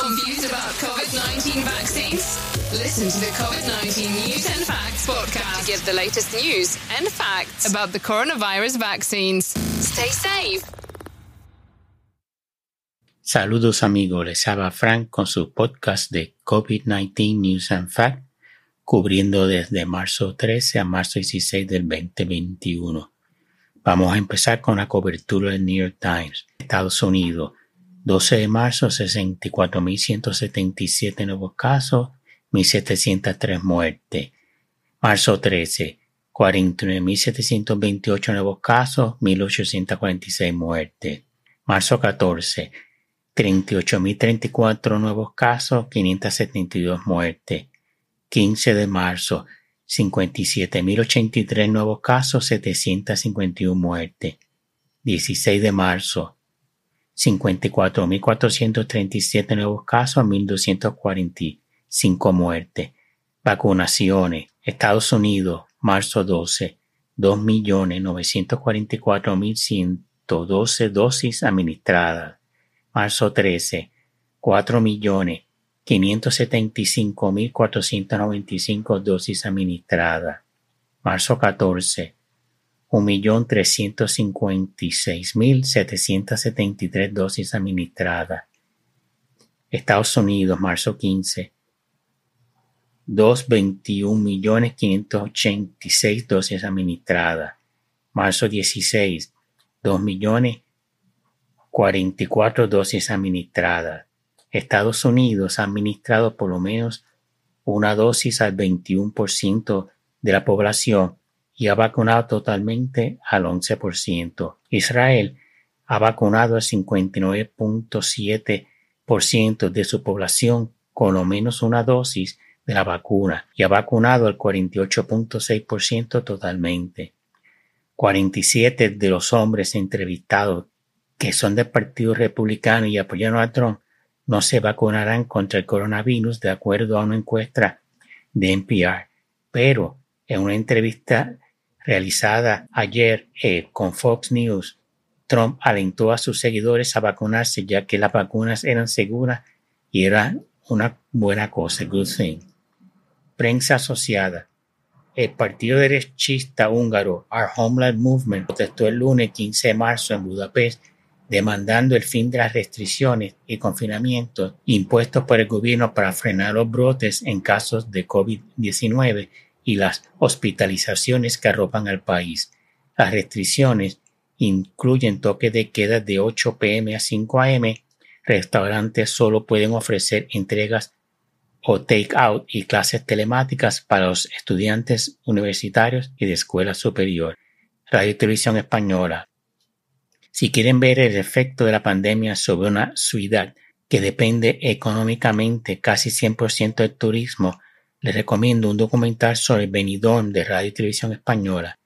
Confused about COVID 19 vaccines? Listen to the COVID 19 News and Facts podcast to get the latest news and facts about the coronavirus vaccines. Stay safe. Saludos amigos, les habla Frank con su podcast de COVID-19 News and Facts, cubriendo desde marzo 13 a marzo 16 del 2021. Vamos a empezar con la cobertura del New York Times, Estados Unidos. 12 de marzo, 64.177 nuevos casos, 1.703 muertes. Marzo 13, 49.728 nuevos casos, 1.846 muertes. Marzo 14, 38.034 nuevos casos, 572 muertes. 15 de marzo, 57.083 nuevos casos, 751 muertes. 16 de marzo, 54.437 nuevos casos, 1.245 muertes. Vacunaciones. Estados Unidos, marzo 12, 2.944.112 dosis administradas. Marzo 13, 4.575.495 dosis administradas. Marzo 14, 1.356.773 dosis administradas. Estados Unidos, marzo 15. 221.586 dosis administradas. Marzo 16. 2.044 dosis administradas. Estados Unidos ha administrado por lo menos una dosis al 21% de la población y ha vacunado totalmente al 11%. Israel ha vacunado al 59.7% de su población con lo menos una dosis de la vacuna y ha vacunado al 48.6% totalmente. 47 de los hombres entrevistados que son del Partido Republicano y apoyaron a Trump no se vacunarán contra el coronavirus de acuerdo a una encuesta de NPR. Pero en una entrevista realizada ayer eh, con Fox News, Trump alentó a sus seguidores a vacunarse ya que las vacunas eran seguras y eran una buena cosa, good thing. Prensa asociada. El partido derechista húngaro Our Homeland Movement protestó el lunes 15 de marzo en Budapest demandando el fin de las restricciones y confinamientos impuestos por el gobierno para frenar los brotes en casos de COVID-19 y las hospitalizaciones que arropan al país. Las restricciones incluyen toque de queda de 8 pm a 5 am, restaurantes solo pueden ofrecer entregas o take out y clases telemáticas para los estudiantes universitarios y de escuela superior. Radio Televisión Española. Si quieren ver el efecto de la pandemia sobre una ciudad que depende económicamente casi 100% del turismo, les recomiendo un documental sobre Benidorm de Radio y Televisión Española.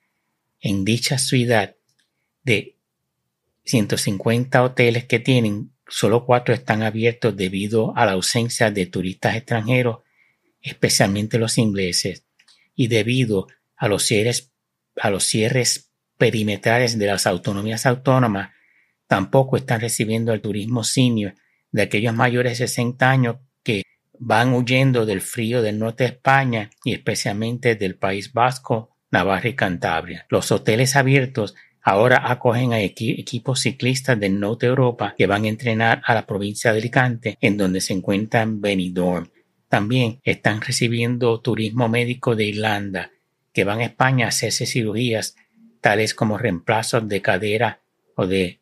En dicha ciudad, de 150 hoteles que tienen, solo cuatro están abiertos debido a la ausencia de turistas extranjeros, especialmente los ingleses, y debido a los cierres, a los cierres perimetrales de las autonomías autónomas, tampoco están recibiendo el turismo senior de aquellos mayores de 60 años van huyendo del frío del norte de España y especialmente del País Vasco, Navarra y Cantabria. Los hoteles abiertos ahora acogen a equipos ciclistas del norte de Europa que van a entrenar a la provincia de Alicante, en donde se encuentran Benidorm. También están recibiendo turismo médico de Irlanda, que van a España a hacerse cirugías tales como reemplazos de cadera o de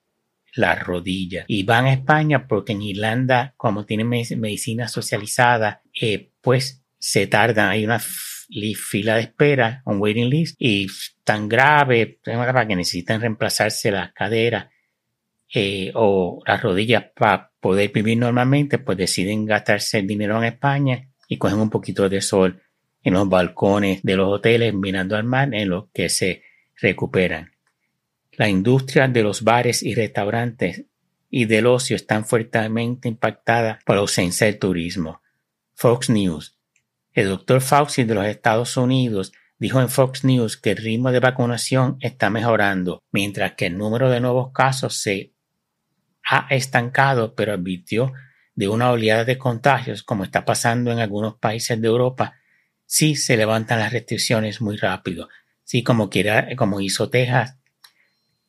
la rodilla. Y van a España porque en Irlanda, como tienen medicina socializada, eh, pues se tardan, hay una fila de espera, un waiting list, y tan grave, para que necesitan reemplazarse la cadera eh, o las rodillas para poder vivir normalmente, pues deciden gastarse el dinero en España y cogen un poquito de sol en los balcones de los hoteles mirando al mar en los que se recuperan. La industria de los bares y restaurantes y del ocio están fuertemente impactada por la ausencia del turismo. Fox News. El doctor Fauci de los Estados Unidos dijo en Fox News que el ritmo de vacunación está mejorando, mientras que el número de nuevos casos se ha estancado, pero advirtió de una oleada de contagios, como está pasando en algunos países de Europa, sí se levantan las restricciones muy rápido. Sí, como quiera, como hizo Texas,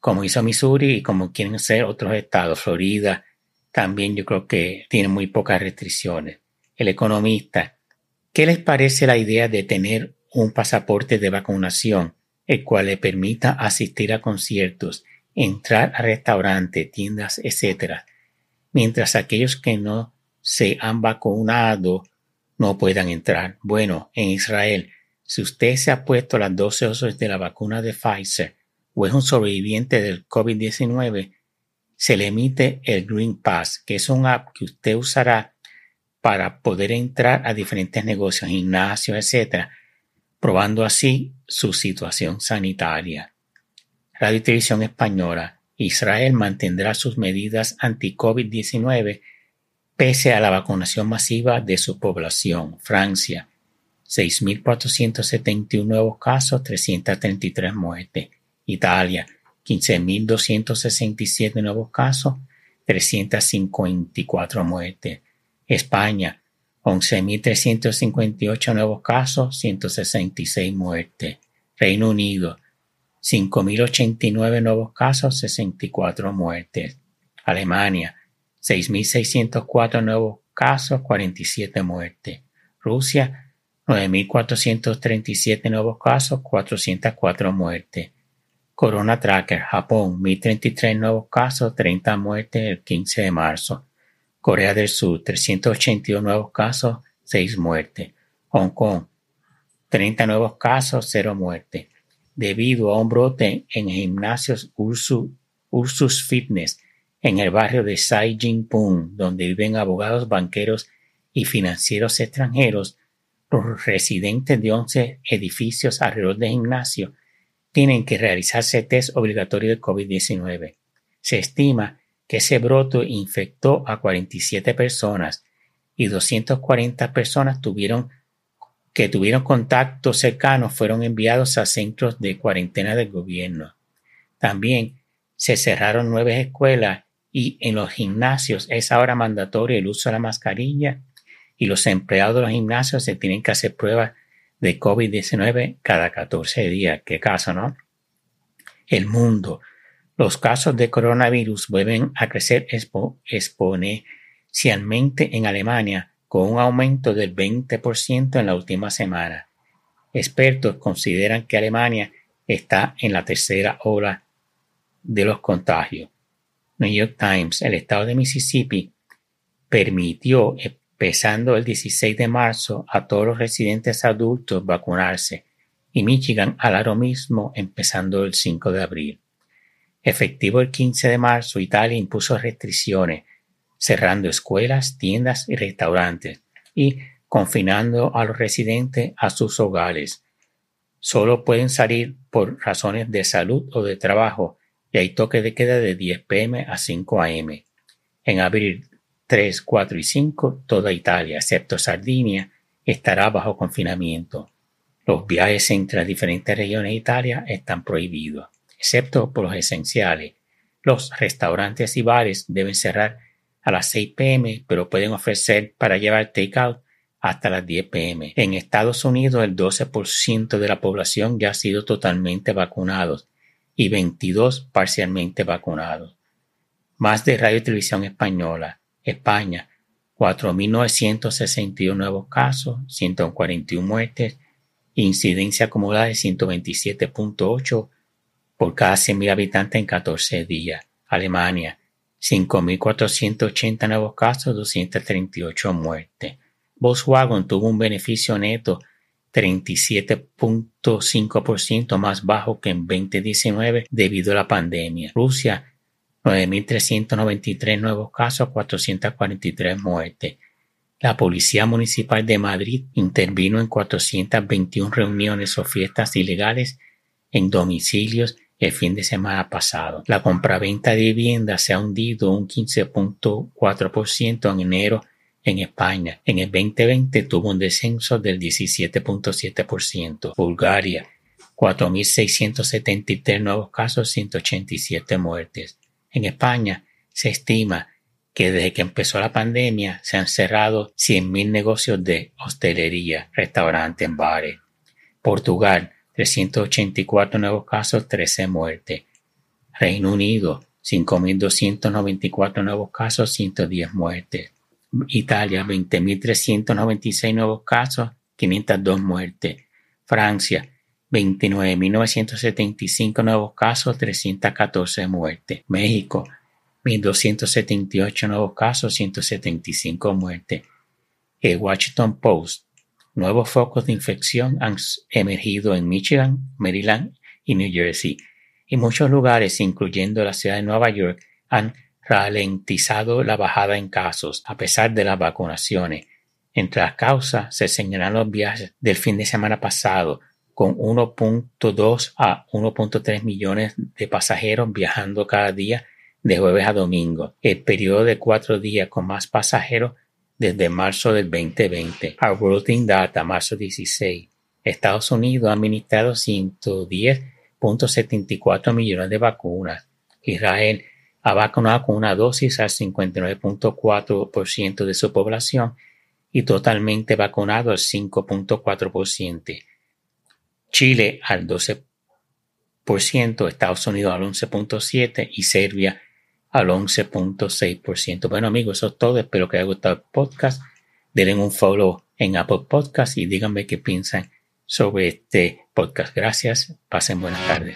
como hizo Missouri y como quieren ser otros estados, Florida, también yo creo que tiene muy pocas restricciones. El economista, ¿qué les parece la idea de tener un pasaporte de vacunación, el cual le permita asistir a conciertos, entrar a restaurantes, tiendas, etcétera, mientras aquellos que no se han vacunado no puedan entrar. Bueno, en Israel, si usted se ha puesto las 12 dosis de la vacuna de Pfizer o es un sobreviviente del COVID-19, se le emite el Green Pass, que es un app que usted usará para poder entrar a diferentes negocios, gimnasios, etcétera, probando así su situación sanitaria. Radio y Televisión Española Israel mantendrá sus medidas anti-COVID-19 pese a la vacunación masiva de su población. Francia, 6.471 nuevos casos, 333 muertes. Italia, 15.267 nuevos casos, 354 muertes. España, 11.358 nuevos casos, 166 muertes. Reino Unido, 5.089 nuevos casos, 64 muertes. Alemania, 6.604 nuevos casos, 47 muertes. Rusia, 9.437 nuevos casos, 404 muertes. Corona Tracker, Japón, 1.033 nuevos casos, 30 muertes el 15 de marzo. Corea del Sur, 382 nuevos casos, 6 muertes. Hong Kong, 30 nuevos casos, 0 muertes debido a un brote en gimnasios Ursus, Fitness en el barrio de Sai Pung, donde viven abogados, banqueros y financieros extranjeros, los residentes de 11 edificios alrededor del gimnasio tienen que realizarse test obligatorio de COVID-19. Se estima que ese brote infectó a 47 personas y 240 personas que tuvieron contacto cercano fueron enviados a centros de cuarentena del gobierno. También se cerraron nueve escuelas y en los gimnasios es ahora mandatorio el uso de la mascarilla y los empleados de los gimnasios se tienen que hacer pruebas de COVID-19 cada 14 días. ¿Qué caso, no? El mundo. Los casos de coronavirus vuelven a crecer exponencialmente en Alemania con un aumento del 20% en la última semana. Expertos consideran que Alemania está en la tercera ola de los contagios. New York Times, el estado de Mississippi, permitió, empezando el 16 de marzo, a todos los residentes adultos vacunarse y Michigan hará lo mismo empezando el 5 de abril. Efectivo el 15 de marzo, Italia impuso restricciones cerrando escuelas, tiendas y restaurantes y confinando a los residentes a sus hogares. Solo pueden salir por razones de salud o de trabajo y hay toque de queda de 10 pm a 5 am. En abril 3, 4 y 5, toda Italia, excepto Sardinia, estará bajo confinamiento. Los viajes entre las diferentes regiones de Italia están prohibidos, excepto por los esenciales. Los restaurantes y bares deben cerrar a las 6 pm, pero pueden ofrecer para llevar takeout hasta las 10 pm. En Estados Unidos, el 12% de la población ya ha sido totalmente vacunados y 22 parcialmente vacunados. Más de Radio y Televisión Española, España, 4.961 nuevos casos, 141 muertes, incidencia acumulada de 127.8 por cada 100.000 habitantes en 14 días. Alemania, 5.480 nuevos casos, 238 muertes. Volkswagen tuvo un beneficio neto 37.5% más bajo que en 2019 debido a la pandemia. Rusia, 9.393 nuevos casos, 443 muertes. La Policía Municipal de Madrid intervino en 421 reuniones o fiestas ilegales en domicilios el fin de semana pasado. La compraventa de viviendas se ha hundido un 15.4% en enero en España. En el 2020 tuvo un descenso del 17.7%. Bulgaria, 4.673 nuevos casos, 187 muertes. En España se estima que desde que empezó la pandemia se han cerrado 100.000 negocios de hostelería, restaurantes, bares. Portugal, 384 nuevos casos, 13 muertes. Reino Unido, 5.294 nuevos casos, 110 muertes. Italia, 20.396 nuevos casos, 502 muertes. Francia, 29.975 nuevos casos, 314 muertes. México, 1.278 nuevos casos, 175 muertes. El Washington Post, nuevos focos de infección han emergido en Michigan, Maryland y New Jersey. Y muchos lugares, incluyendo la ciudad de Nueva York, han ralentizado la bajada en casos a pesar de las vacunaciones. Entre las causas se señalan los viajes del fin de semana pasado, con 1.2 a 1.3 millones de pasajeros viajando cada día de jueves a domingo, el periodo de cuatro días con más pasajeros desde marzo del 2020. Our in Data, marzo 16. Estados Unidos ha administrado 110.74 millones de vacunas. Israel ha vacunado con una dosis al 59.4% de su población y totalmente vacunado al 5.4%. Chile al 12%, Estados Unidos al 11.7% y Serbia al 11.6%. Bueno amigos, eso es todo. Espero que haya gustado el podcast. Denle un follow en Apple Podcast y díganme qué piensan sobre este podcast. Gracias. Pasen buenas tardes.